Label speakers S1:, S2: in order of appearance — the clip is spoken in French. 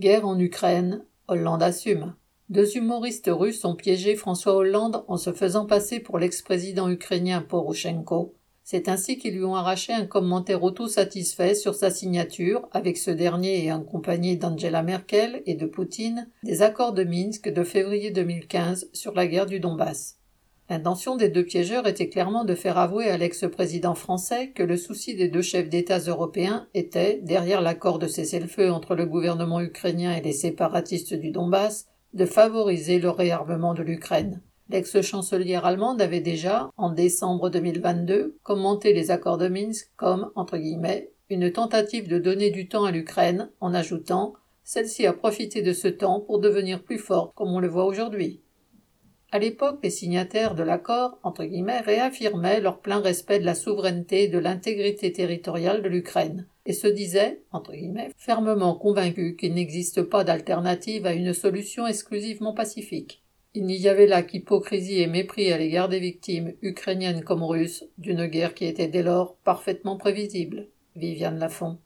S1: Guerre en Ukraine, Hollande assume. Deux humoristes russes ont piégé François Hollande en se faisant passer pour l'ex-président ukrainien Poroshenko. C'est ainsi qu'ils lui ont arraché un commentaire auto-satisfait sur sa signature, avec ce dernier et accompagné d'Angela Merkel et de Poutine, des accords de Minsk de février 2015 sur la guerre du Donbass. L'intention des deux piégeurs était clairement de faire avouer à l'ex-président français que le souci des deux chefs d'État européens était, derrière l'accord de cessez-le-feu entre le gouvernement ukrainien et les séparatistes du Donbass, de favoriser le réarmement de l'Ukraine. L'ex-chancelière allemande avait déjà, en décembre 2022, commenté les accords de Minsk comme, entre guillemets, une tentative de donner du temps à l'Ukraine, en ajoutant Celle-ci a profité de ce temps pour devenir plus forte, comme on le voit aujourd'hui. À l'époque, les signataires de l'accord, entre guillemets, réaffirmaient leur plein respect de la souveraineté et de l'intégrité territoriale de l'Ukraine, et se disaient, entre guillemets, fermement convaincus qu'il n'existe pas d'alternative à une solution exclusivement pacifique. Il n'y avait là qu'hypocrisie et mépris à l'égard des victimes, ukrainiennes comme russes, d'une guerre qui était dès lors parfaitement prévisible. Viviane Lafont.